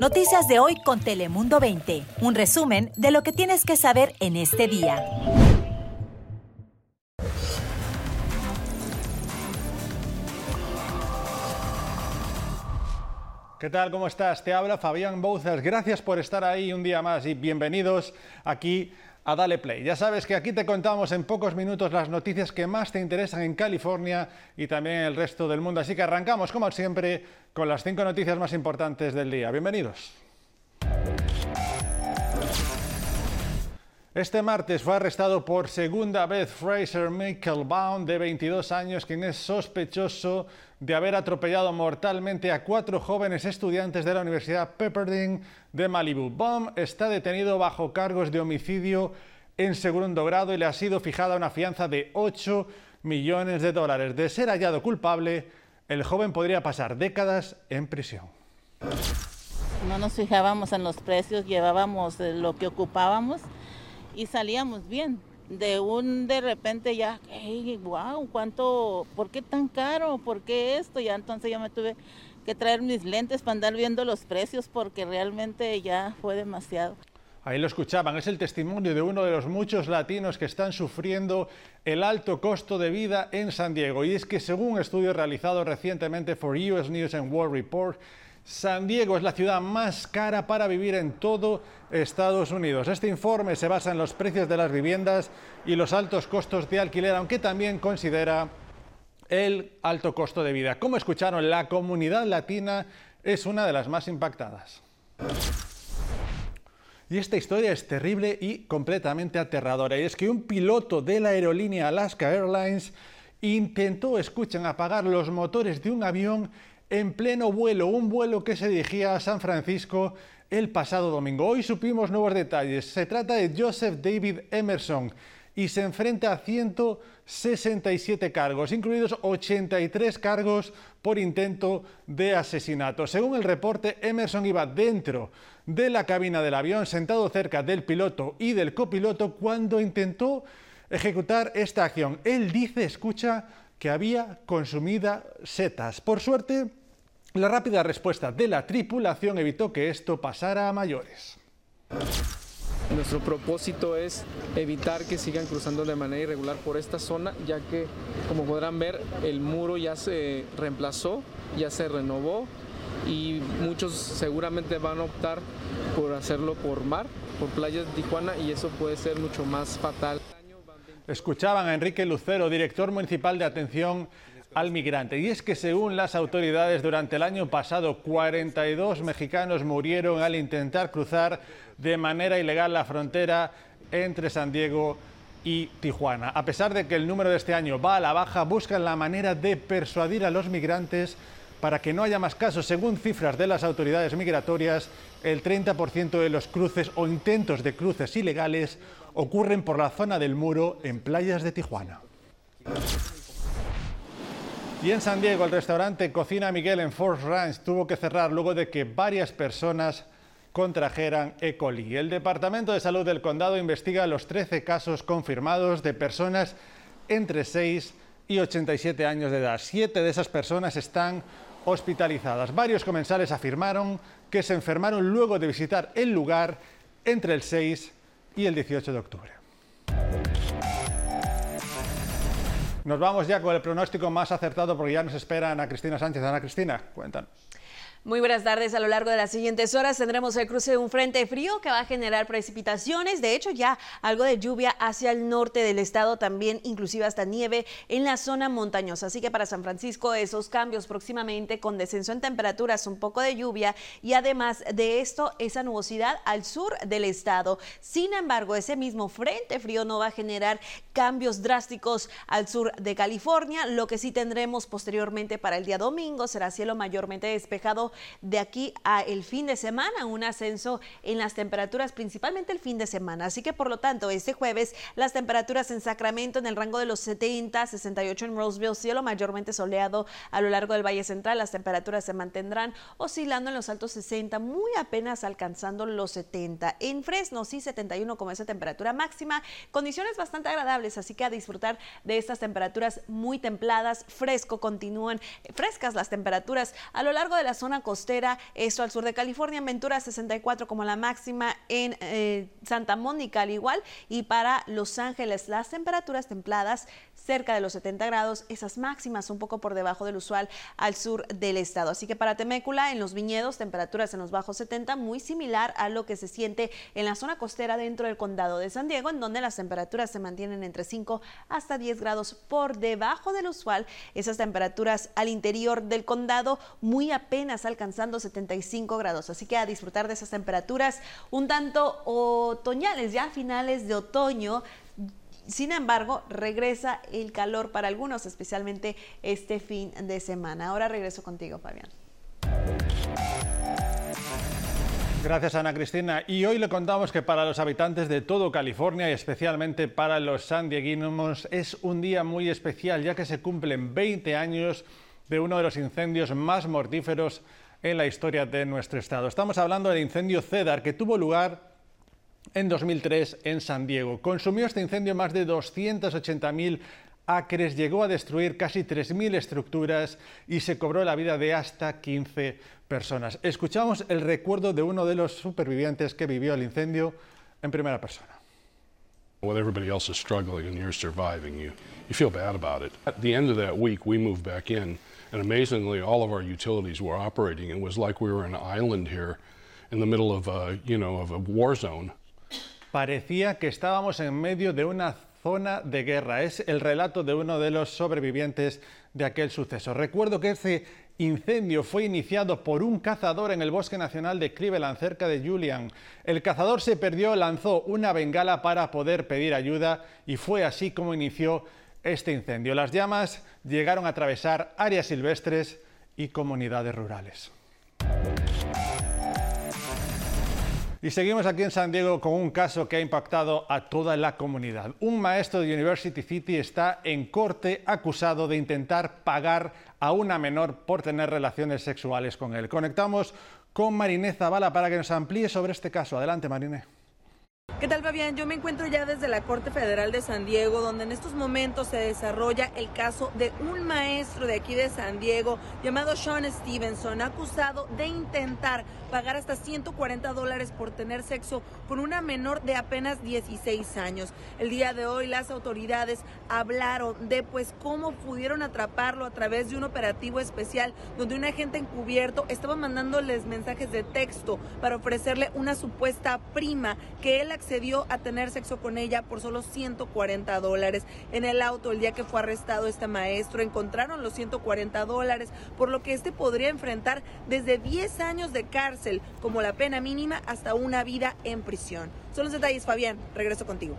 Noticias de hoy con Telemundo 20. Un resumen de lo que tienes que saber en este día. ¿Qué tal? ¿Cómo estás? Te habla Fabián Bouzas. Gracias por estar ahí un día más y bienvenidos aquí a Dale Play. Ya sabes que aquí te contamos en pocos minutos las noticias que más te interesan en California y también en el resto del mundo. Así que arrancamos, como siempre, con las cinco noticias más importantes del día. Bienvenidos. Este martes fue arrestado por segunda vez Fraser Baum, de 22 años, quien es sospechoso de haber atropellado mortalmente a cuatro jóvenes estudiantes de la Universidad Pepperdine de Malibu. Baum está detenido bajo cargos de homicidio en segundo grado y le ha sido fijada una fianza de 8 millones de dólares. De ser hallado culpable, el joven podría pasar décadas en prisión. No nos fijábamos en los precios, llevábamos lo que ocupábamos y salíamos bien. De un de repente ya, hey, wow, ¿cuánto? ¿Por qué tan caro? ¿Por qué esto? Ya entonces ya me tuve que traer mis lentes para andar viendo los precios porque realmente ya fue demasiado. Ahí lo escuchaban, es el testimonio de uno de los muchos latinos que están sufriendo el alto costo de vida en San Diego. Y es que según un estudio realizado recientemente por US News and World Report, San Diego es la ciudad más cara para vivir en todo Estados Unidos. Este informe se basa en los precios de las viviendas y los altos costos de alquiler, aunque también considera el alto costo de vida. Como escucharon, la comunidad latina es una de las más impactadas. Y esta historia es terrible y completamente aterradora. Y es que un piloto de la aerolínea Alaska Airlines intentó, escuchen, apagar los motores de un avión en pleno vuelo, un vuelo que se dirigía a San Francisco el pasado domingo. Hoy supimos nuevos detalles. Se trata de Joseph David Emerson y se enfrenta a 167 cargos, incluidos 83 cargos por intento de asesinato. Según el reporte, Emerson iba dentro de la cabina del avión, sentado cerca del piloto y del copiloto, cuando intentó ejecutar esta acción. Él dice, escucha, que había consumida setas. Por suerte, la rápida respuesta de la tripulación evitó que esto pasara a mayores. Nuestro propósito es evitar que sigan cruzando de manera irregular por esta zona, ya que, como podrán ver, el muro ya se reemplazó, ya se renovó y muchos seguramente van a optar por hacerlo por mar, por playas de Tijuana y eso puede ser mucho más fatal. Escuchaban a Enrique Lucero, director municipal de atención al migrante. Y es que según las autoridades, durante el año pasado 42 mexicanos murieron al intentar cruzar de manera ilegal la frontera entre San Diego y Tijuana. A pesar de que el número de este año va a la baja, buscan la manera de persuadir a los migrantes para que no haya más casos. Según cifras de las autoridades migratorias, el 30% de los cruces o intentos de cruces ilegales ocurren por la zona del muro en playas de Tijuana. Y en San Diego, el restaurante Cocina Miguel en Force Ranch tuvo que cerrar luego de que varias personas contrajeran E. coli. El Departamento de Salud del Condado investiga los 13 casos confirmados de personas entre 6 y 87 años de edad. Siete de esas personas están hospitalizadas. Varios comensales afirmaron que se enfermaron luego de visitar el lugar entre el 6 y el 18 de octubre. Nos vamos ya con el pronóstico más acertado porque ya nos espera Ana Cristina Sánchez. Ana Cristina, cuéntanos. Muy buenas tardes. A lo largo de las siguientes horas tendremos el cruce de un frente frío que va a generar precipitaciones. De hecho, ya algo de lluvia hacia el norte del estado, también inclusive hasta nieve en la zona montañosa. Así que para San Francisco esos cambios próximamente con descenso en temperaturas, un poco de lluvia y además de esto esa nubosidad al sur del estado. Sin embargo, ese mismo frente frío no va a generar cambios drásticos al sur de California. Lo que sí tendremos posteriormente para el día domingo será cielo mayormente despejado de aquí a el fin de semana, un ascenso en las temperaturas, principalmente el fin de semana. Así que por lo tanto, este jueves las temperaturas en Sacramento en el rango de los 70, 68 en Roseville, cielo mayormente soleado a lo largo del Valle Central, las temperaturas se mantendrán oscilando en los altos 60, muy apenas alcanzando los 70. En Fresno sí 71 como esa temperatura máxima, condiciones bastante agradables, así que a disfrutar de estas temperaturas muy templadas, fresco, continúan frescas las temperaturas a lo largo de la zona costera, esto al sur de California, en Ventura 64 como la máxima en eh, Santa Mónica al igual y para Los Ángeles las temperaturas templadas cerca de los 70 grados, esas máximas un poco por debajo del usual al sur del estado. Así que para Temécula, en los viñedos, temperaturas en los bajos 70, muy similar a lo que se siente en la zona costera dentro del condado de San Diego, en donde las temperaturas se mantienen entre 5 hasta 10 grados por debajo del usual. Esas temperaturas al interior del condado muy apenas alcanzando 75 grados. Así que a disfrutar de esas temperaturas un tanto otoñales, ya finales de otoño, sin embargo, regresa el calor para algunos, especialmente este fin de semana. Ahora regreso contigo, Fabián. Gracias, Ana Cristina. Y hoy le contamos que para los habitantes de todo California y especialmente para los sandieguinos es un día muy especial, ya que se cumplen 20 años de uno de los incendios más mortíferos en la historia de nuestro estado. Estamos hablando del incendio Cedar, que tuvo lugar en 2003 en San Diego. Consumió este incendio más de 280.000 acres, llegó a destruir casi 3.000 estructuras y se cobró la vida de hasta 15 personas. Escuchamos el recuerdo de uno de los supervivientes que vivió el incendio en primera persona. When everybody else is struggling and you're surviving, you, you feel bad about it. At the end of that week, we moved back in, and amazingly, all of our utilities were operating. It was like we were an island here in the middle of a, you know, of a war zone. Parecía que estábamos en medio de una zona de guerra. Es el relato de uno de los sobrevivientes de aquel suceso. Recuerdo que ese incendio fue iniciado por un cazador en el Bosque Nacional de Cleveland, cerca de Julian. El cazador se perdió, lanzó una bengala para poder pedir ayuda y fue así como inició este incendio. Las llamas llegaron a atravesar áreas silvestres y comunidades rurales. Y seguimos aquí en San Diego con un caso que ha impactado a toda la comunidad. Un maestro de University City está en corte acusado de intentar pagar a una menor por tener relaciones sexuales con él. Conectamos con Mariné Zavala para que nos amplíe sobre este caso. Adelante, Mariné. ¿Qué tal, Fabián? Yo me encuentro ya desde la Corte Federal de San Diego, donde en estos momentos se desarrolla el caso de un maestro de aquí de San Diego llamado Sean Stevenson, acusado de intentar pagar hasta 140 dólares por tener sexo con una menor de apenas 16 años. El día de hoy las autoridades hablaron de pues cómo pudieron atraparlo a través de un operativo especial donde un agente encubierto estaba mandándoles mensajes de texto para ofrecerle una supuesta prima que él accedió a tener sexo con ella por solo 140 dólares. En el auto, el día que fue arrestado este maestro, encontraron los 140 dólares, por lo que este podría enfrentar desde 10 años de cárcel como la pena mínima hasta una vida en prisión. Son los detalles, Fabián. Regreso contigo.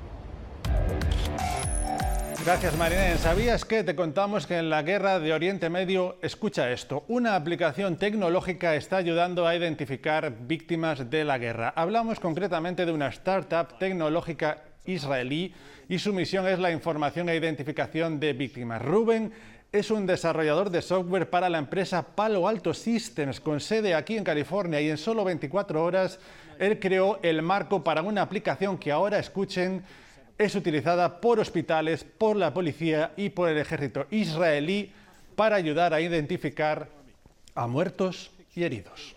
Gracias, Marinén. ¿Sabías que te contamos que en la guerra de Oriente Medio, escucha esto, una aplicación tecnológica está ayudando a identificar víctimas de la guerra? Hablamos concretamente de una startup tecnológica israelí y su misión es la información e identificación de víctimas. Rubén es un desarrollador de software para la empresa Palo Alto Systems, con sede aquí en California, y en solo 24 horas él creó el marco para una aplicación que ahora escuchen es utilizada por hospitales, por la policía y por el ejército israelí para ayudar a identificar a muertos y heridos.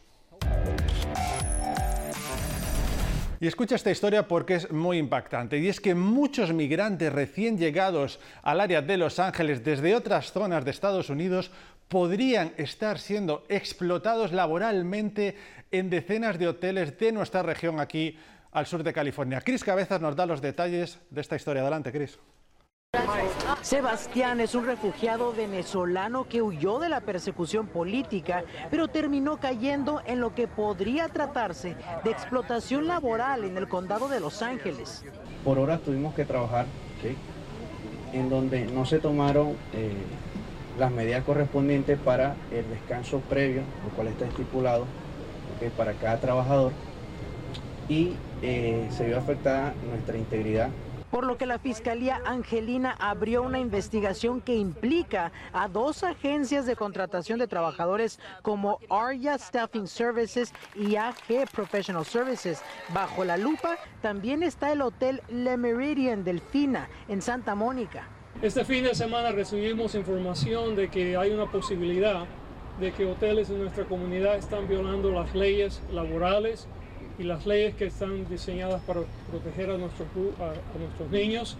Y escucha esta historia porque es muy impactante. Y es que muchos migrantes recién llegados al área de Los Ángeles desde otras zonas de Estados Unidos podrían estar siendo explotados laboralmente en decenas de hoteles de nuestra región aquí al sur de California. Cris Cabezas nos da los detalles de esta historia. Adelante, Cris. Sebastián es un refugiado venezolano que huyó de la persecución política, pero terminó cayendo en lo que podría tratarse de explotación laboral en el condado de Los Ángeles. Por horas tuvimos que trabajar, en donde no se tomaron eh, las medidas correspondientes para el descanso previo, lo cual está estipulado para cada trabajador, y eh, se vio afectada nuestra integridad por lo que la Fiscalía Angelina abrió una investigación que implica a dos agencias de contratación de trabajadores como Arya Staffing Services y AG Professional Services. Bajo la lupa también está el Hotel Le Meridian Delfina en Santa Mónica. Este fin de semana recibimos información de que hay una posibilidad de que hoteles en nuestra comunidad están violando las leyes laborales y las leyes que están diseñadas para proteger a nuestros, a, nuestros niños.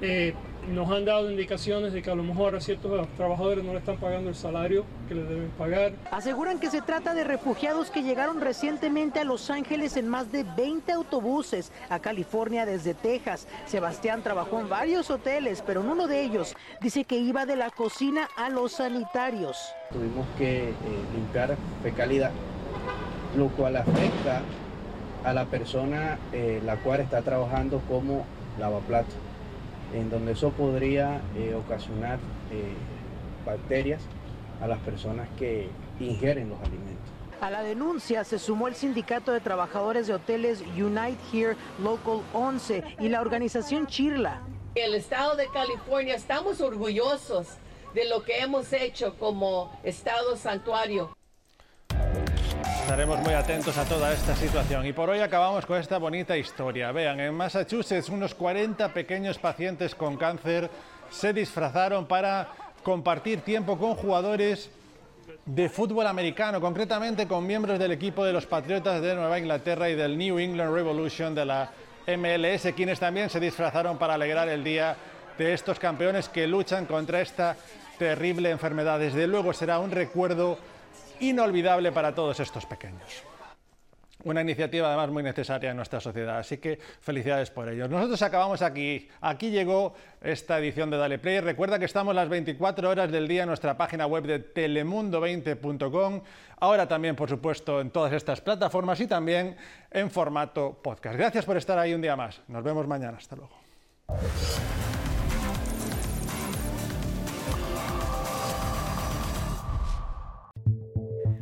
Eh, nos han dado indicaciones de que a lo mejor a ciertos trabajadores no le están pagando el salario que les deben pagar. Aseguran que se trata de refugiados que llegaron recientemente a Los Ángeles en más de 20 autobuses a California desde Texas. Sebastián trabajó en varios hoteles, pero en uno de ellos dice que iba de la cocina a los sanitarios. Tuvimos que eh, limpiar fecalidad, lo cual afecta a la persona eh, la cual está trabajando como lavaplatos en donde eso podría eh, ocasionar eh, bacterias a las personas que ingieren los alimentos. A la denuncia se sumó el Sindicato de Trabajadores de Hoteles Unite Here Local 11 y la organización Chirla. El estado de California estamos orgullosos de lo que hemos hecho como estado santuario. Estaremos muy atentos a toda esta situación y por hoy acabamos con esta bonita historia. Vean, en Massachusetts unos 40 pequeños pacientes con cáncer se disfrazaron para compartir tiempo con jugadores de fútbol americano, concretamente con miembros del equipo de los Patriotas de Nueva Inglaterra y del New England Revolution de la MLS, quienes también se disfrazaron para alegrar el día de estos campeones que luchan contra esta terrible enfermedad. Desde luego será un recuerdo inolvidable para todos estos pequeños. Una iniciativa además muy necesaria en nuestra sociedad, así que felicidades por ellos. Nosotros acabamos aquí. Aquí llegó esta edición de Dale Play. Recuerda que estamos las 24 horas del día en nuestra página web de telemundo20.com. Ahora también, por supuesto, en todas estas plataformas y también en formato podcast. Gracias por estar ahí un día más. Nos vemos mañana. Hasta luego.